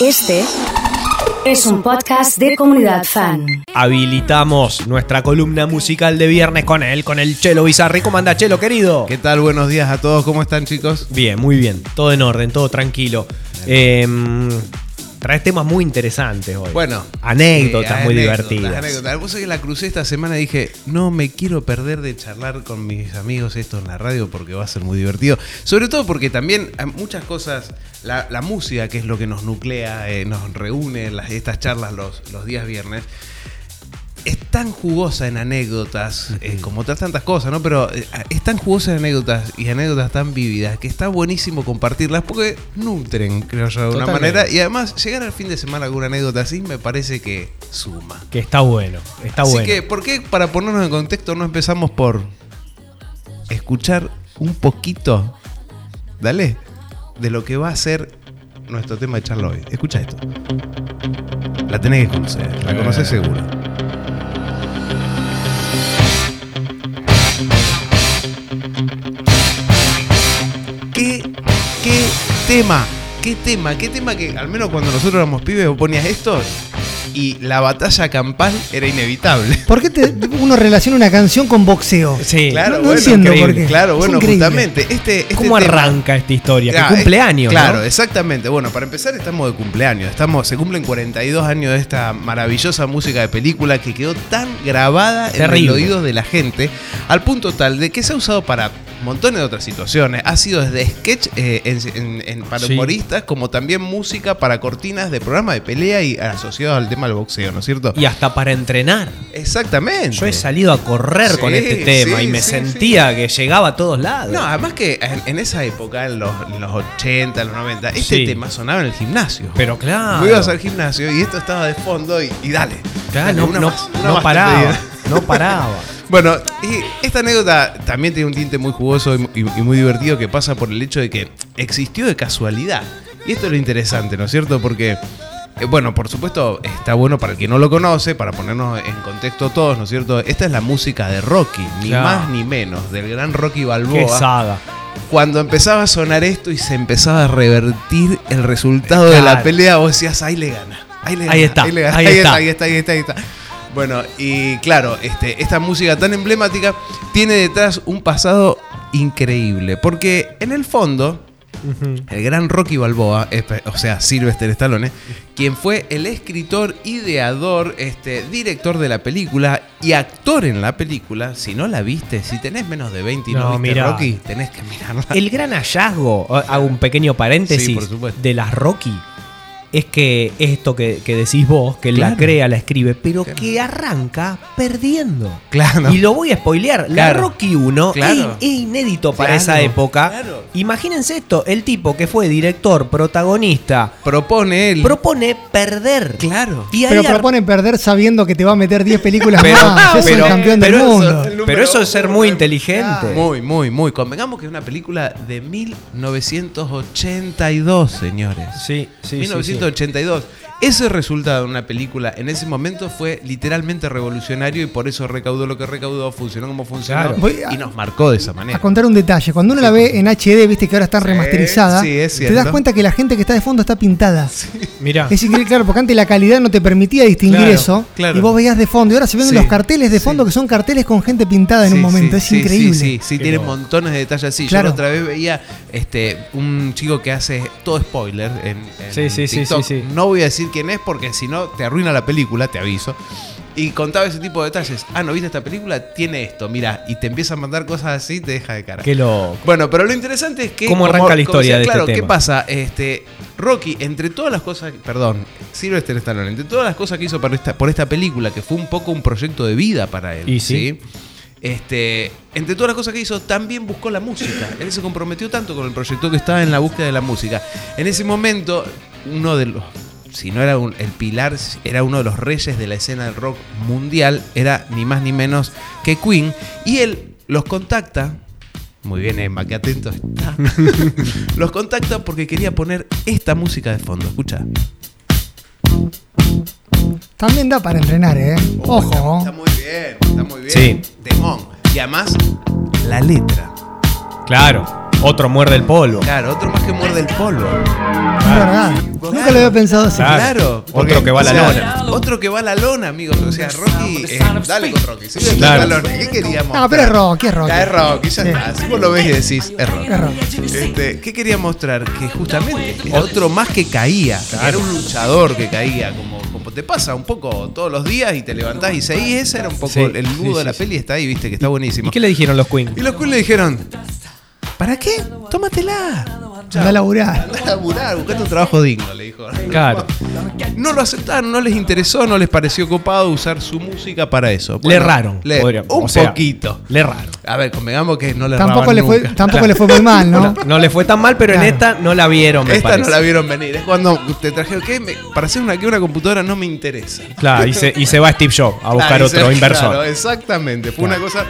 Este es un podcast de comunidad fan. Habilitamos nuestra columna musical de viernes con él, con el Chelo Bizarri. ¿Cómo anda, Chelo, querido? ¿Qué tal? Buenos días a todos. ¿Cómo están, chicos? Bien, muy bien. Todo en orden, todo tranquilo. Eh, traes temas muy interesantes hoy. Bueno, anécdotas muy anécdotas, divertidas. anécdotas. Vos sabés que la crucé esta semana y dije, no me quiero perder de charlar con mis amigos esto en la radio porque va a ser muy divertido. Sobre todo porque también hay muchas cosas, la, la música que es lo que nos nuclea, eh, nos reúne en las- estas charlas los, los días viernes. Es tan jugosa en anécdotas, eh, como otras tantas cosas, ¿no? Pero eh, es tan jugosa en anécdotas y anécdotas tan vívidas que está buenísimo compartirlas porque nutren, creo yo, de alguna Totalmente. manera. Y además, llegar al fin de semana con una anécdota así me parece que suma. Que está bueno, está así bueno. que, ¿por qué para ponernos en contexto no empezamos por escuchar un poquito, dale, de lo que va a ser nuestro tema de charla hoy? Escucha esto. La tenés que conocer, la conocés seguro. Tema? ¿Qué tema? ¿Qué tema que al menos cuando nosotros éramos pibes vos ponías esto y la batalla campal era inevitable? ¿Por qué te- uno relaciona una canción con boxeo? Sí, Claro, no, no bueno, entiendo por qué. Claro, Es bueno, increíble. justamente. Este, este ¿Cómo tema- arranca esta historia? Ah, que cumple años, Claro, ¿no? exactamente. Bueno, para empezar estamos de cumpleaños. Estamos, se cumplen 42 años de esta maravillosa música de película que quedó tan grabada en Terrible. el oído de la gente, al punto tal de que se ha usado para montones de otras situaciones. Ha sido desde sketch eh, en- en- en- para Sí. humoristas, como también música para cortinas de programas de pelea y asociado al tema del boxeo, ¿no es cierto? Y hasta para entrenar. Exactamente. Yo he salido a correr con este tema sí, y me sentía que llegaba a todos lados. No, además que en, en esa época, en los, en los 80, los 90, este tema sonaba en el gimnasio. Pero claro. Ibas al gimnasio y esto estaba de fondo y, y dale. Claro, Dale, no, no- más, no más paraba. No paraba. Bueno, y esta anécdota también tiene un tinte muy jugoso y, y- y muy divertido que pasa por el hecho de que existió de casualidad. Y esto es lo interesante, ¿no es cierto? Porque, eh, bueno, por supuesto, está bueno para el que no lo conoce, para ponernos en contexto todos, ¿no es cierto? Esta es la música de Rocky, ni Claro. más ni menos, del gran Rocky Qué Balboa. saga. Cuando empezaba a sonar esto y se empezaba a revertir el resultado de la pelea, vos decías, ahí le gana. Ahí, le gana, Ahí está, le gana, ahí ahí está. ahí está, ahí está, ahí está. Bueno, y claro, este, esta música tan emblemática tiene detrás un pasado increíble. Porque en el fondo, el gran Rocky Balboa, o sea, Sylvester Stallone, quien fue el escritor, ideador, este, director de la película y actor en la película, si no la viste, si tenés menos de 20 y no, No, viste mirá. Rocky, tenés que mirarla. El gran hallazgo, hago un pequeño paréntesis, Sí, por supuesto. de las Rocky es que esto que, que decís vos, que la crea, la escribe, pero Claro. que arranca perdiendo. Claro. Y lo voy a spoilear. La. Rocky 1 Claro. es, es inédito para Claro, esa época. claro. Imagínense esto, el tipo que fue director, protagonista, Propone él. propone perder. Claro. Y Pero propone perder sabiendo que te va a meter 10 películas Pero- más. Pero- el campeón del pero eso- mundo. el número Pero eso es ser uno. muy inteligente. Muy, muy, muy. Convengamos que es una película de 1982, señores. Sí, sí, sí, 1982. Ese resultado de una película en ese momento fue literalmente revolucionario y por eso recaudó lo que recaudó, funcionó como funcionó Claro. Y nos marcó de esa manera. A contar un detalle. Cuando uno la ve en HD, viste que ahora está Sí, remasterizada, sí, es te das cuenta que la gente que está de fondo está pintada. Mirá. Es increíble, claro, porque antes la calidad no te permitía distinguir Claro, eso. claro. Y vos veías de fondo. Y ahora se ven los carteles de fondo que son carteles con gente pintada en un momento. es increíble. Sí, sí, sí, tiene montones de detalles así. Yo la otra vez veía este, un chico que hace todo spoiler en, en Sí, sí, sí, TikTok. sí, sí. No voy a decir quién es porque si no te arruina la película, te aviso. Y contaba ese tipo de detalles. Ah, ¿no viste esta película? Tiene esto, mira. Y te empieza a mandar cosas así y te deja de cara. Qué loco. Bueno, pero lo interesante es que. ¿Cómo como- arranca la como historia de este Claro, ¿qué tema? pasa? Este, Rocky, entre todas las cosas. Perdón, Sylvester Stallone, entre todas las cosas que hizo por esta, por esta película, que fue un poco un proyecto de vida para él. Y sí. Este, entre todas las cosas que hizo, también buscó la música. Él se comprometió tanto con el proyecto que estaba en la búsqueda de la música. En ese momento, uno de los. Si no era un- el pilar, era uno de los reyes de la escena del rock mundial. Era ni más ni menos que Queen. Y él los contacta. Muy bien, Emma, que atento está. los contacta porque quería poner esta música de fondo. Escucha. También da para entrenar, ¿eh? Ojo. Está muy bien, está muy bien. Sí. Demón. Y además, la letra. Claro. Otro muerde el polvo. Claro, otro más que muerde el polvo. Es verdad. Nunca lo había pensado así. Claro. Claro. Otro que va a la o sea, lona. Otro que va a la lona, amigos. O sea, Rocky. eh, dale con Rocky. Sí, Claro. la lona. ¿Qué queríamos? No, pero es Rocky, es Rocky. Ya es Rocky, ya está. Si vos lo ves y decís, es Rocky. Es Rocky. Este, ¿Qué quería mostrar? Que justamente era otro más que caía. Era un luchador que caía, como, como te pasa un poco todos los días y te levantás y seguís. Ese era un poco Sí, el sí, nudo de la sí. peli, está ahí, viste, que está buenísimo. ¿Y qué le dijeron los Queen? Y los Queen le dijeron, ¿para qué? Tómatela. Anda a laburar. Anda a laburar, buscate un trabajo digno, le dijo. Claro. No lo aceptaron, no les interesó, no les pareció copado usar su música para eso. Le erraron. le- un o sea, poquito. Le erraron. A ver, convengamos que no le Tampoco erraban le, fue, nunca. tampoco le fue muy mal, ¿no? No le fue tan mal, pero en Claro. esta no la vieron, me Esta parece. no la vieron venir. Es cuando te trajeron que me- para hacer una, que una computadora no me interesa. Claro, y se, y se va Steve Jobs a buscar Claro, otro claro, inversor. exactamente. Fue una cosa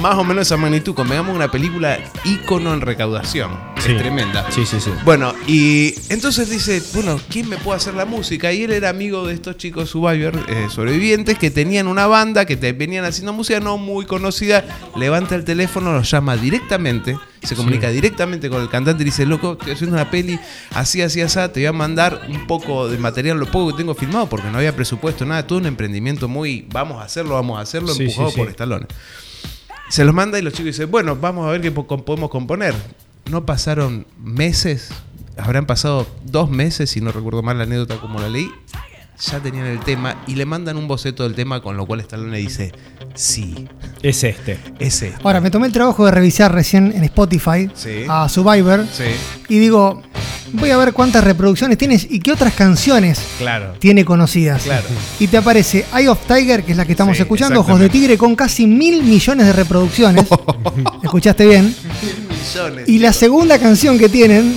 más o menos de esa magnitud. Convengamos una película ícono en recaudación. Sí. Es tremenda. Sí, sí, sí. Bueno, y entonces dice, bueno, ¿quién me puede hacer la música? Y él era amigo de estos chicos Survivor, eh, sobrevivientes, que tenían una banda, que te venían haciendo música no muy conocida. Levanta el teléfono, los llama directamente, se comunica directamente con el cantante y dice, loco, estoy haciendo una peli así, así, así, te voy a mandar un poco de material, lo poco que tengo filmado, porque no había presupuesto, nada, todo un emprendimiento muy, vamos a hacerlo, vamos a hacerlo, Sí, empujado sí, sí. por Stallone. Se los manda y los chicos dicen, bueno, vamos a ver qué po- podemos componer. No pasaron meses, habrán pasado dos meses, si no recuerdo mal la anécdota como la leí, ya tenían el tema y le mandan un boceto del tema, con lo cual Stallone dice, sí, Es este. es este. Ahora, me tomé el trabajo de revisar recién en Spotify Sí. a Survivor Sí, y digo, voy a ver cuántas reproducciones tienes y qué otras canciones claro. tiene conocidas. Claro. Y te aparece Eye of Tiger, que es la que estamos Sí, escuchando, Ojos de. Tigre, con casi mil millones de reproducciones. ¿Escuchaste bien? Millones. Y la segunda canción que tienen,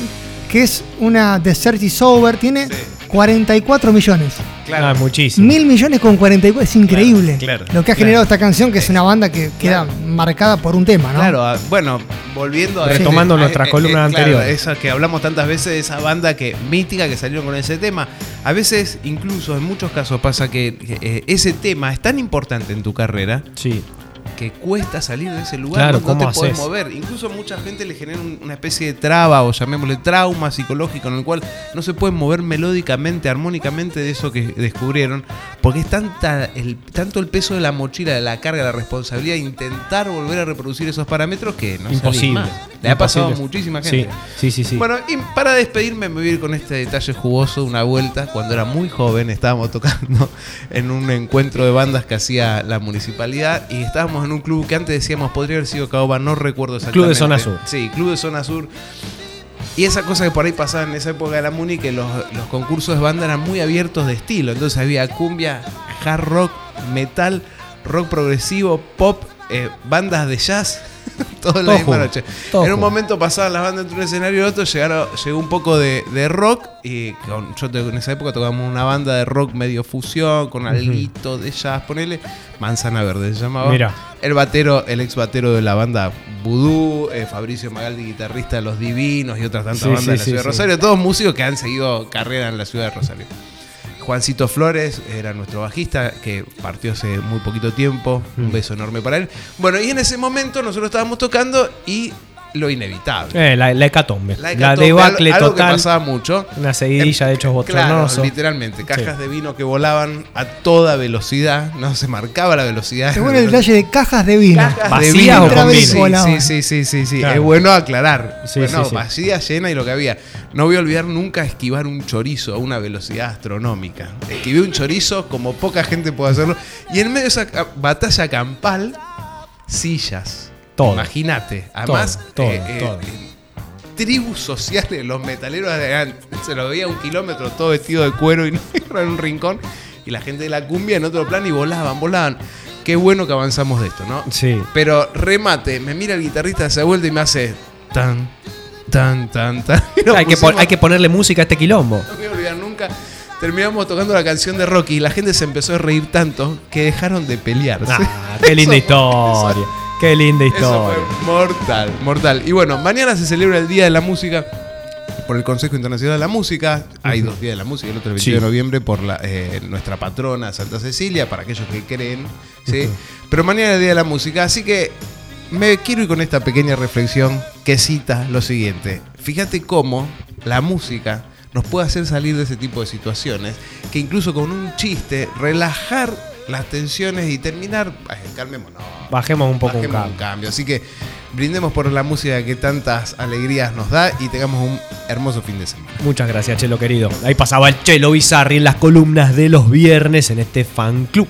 que es una The Search is Over, tiene Sí. 44 millones. Ah, muchísimo. Mil millones con 44, es increíble. claro, lo que ha claro. generado esta canción, que es una banda que queda marcada por un tema, ¿no? Claro, a- bueno, volviendo a Retomando a- nuestras eh, columnas claro, anteriores. Esa que hablamos tantas veces de esa banda que mítica que salieron con ese tema. A veces, incluso en muchos casos, pasa que que, eh, ese tema es tan importante en tu carrera Sí. Que cuesta salir de ese lugar, Claro, no, no ¿cómo te podés haces? mover. Incluso mucha gente le genera un- una especie de traba o llamémosle trauma psicológico en el cual no se pueden mover melódicamente, armónicamente de eso que descubrieron, porque es tanta el, tanto el peso de la mochila, de la carga, de la responsabilidad de intentar volver a reproducir esos parámetros que no salís Imposible. más. Le ha pasado a muchísima Sí, gente. sí, sí. sí. Bueno, y para despedirme me voy a ir con este detalle jugoso, una vuelta. Cuando era muy joven estábamos tocando en un encuentro de bandas que hacía la municipalidad y estábamos en un club que antes decíamos podría haber sido Caoba, no recuerdo exactamente. Club de Zona Sur. Sí, Club de Zona Sur. Y esa cosa que por ahí pasaba en esa época de la Muni, que los, los concursos de banda eran muy abiertos de estilo. Entonces había cumbia, hard rock, metal, rock progresivo, pop, eh, bandas de jazz. Todo en la misma noche. en un momento pasaban las bandas entre un escenario y otro, llegaron, llegó un poco de, de rock. Y con- yo te- en esa época tocábamos una banda de rock medio fusión, con alguito de jazz, ponele. Manzana Verde se llamaba. Mira. El batero, el ex batero de la banda Voodoo, eh, Fabricio Magaldi, guitarrista de Los Divinos y otras tantas Sí, bandas sí, de la sí, ciudad de Rosario. Todos músicos que han seguido carrera en la ciudad de Rosario. Juancito Flores era nuestro bajista que partió hace muy poquito tiempo. Mm. Un beso enorme para él. Bueno, y en ese momento nosotros estábamos tocando y lo inevitable. Eh, la, la hecatombe. La, hecatombe, debacle algo, algo que total. pasaba mucho. Una seguidilla de hechos Claro, bochornosos. literalmente. Cajas de vino que volaban a toda velocidad. No se marcaba la velocidad. Qué bueno el detalle de cajas de vino. Cajas de ¿Vacías vino. o con Sí, vino? Sí, sí, sí, sí, sí. Claro. Es bueno aclarar. Sí, bueno, sí, sí. vacía, llena y lo que había. No voy a olvidar nunca esquivar un chorizo a una velocidad astronómica. Esquivé un chorizo como poca gente puede hacerlo. Y en medio de esa batalla campal, sillas. Todo. Imagínate. Además, todo, eh, eh, todo. tribus sociales, los metaleros eran- se lo veía a un kilómetro todo vestido de cuero y negro en un rincón. Y la gente de la cumbia en otro plan y volaban, volaban. Qué bueno que avanzamos de esto, ¿no? Sí. Pero remate, me mira el guitarrista, se da vuelta y me hace tan, tan, tan, tan. Hay que, hay ponerle música a este quilombo. No me voy a olvidar nunca. Terminamos tocando la canción de Rocky y la gente se empezó a reír tanto que dejaron de pelearse. Ah, qué linda historia. Qué linda Eso historia. fue mortal, mortal. Y bueno, mañana se celebra el Día de la Música por el Consejo Internacional de la Música. Hay dos días de la música, el otro el 22 Sí. de noviembre por la, eh, nuestra patrona Santa Cecilia, para aquellos que creen. ¿sí? Pero mañana es el Día de la Música, así que me quiero ir con esta pequeña reflexión que cita lo siguiente. Fíjate cómo la música nos puede hacer salir de ese tipo de situaciones, que incluso con un chiste, relajar las tensiones y terminar, calmémonos. Bajemos un poco un cambio. un cambio. Así que brindemos por la música que tantas alegrías nos da y tengamos un hermoso fin de semana. Muchas gracias, Chelo querido. Ahí pasaba el Chelo Bizarri en las columnas de los viernes en este fan club.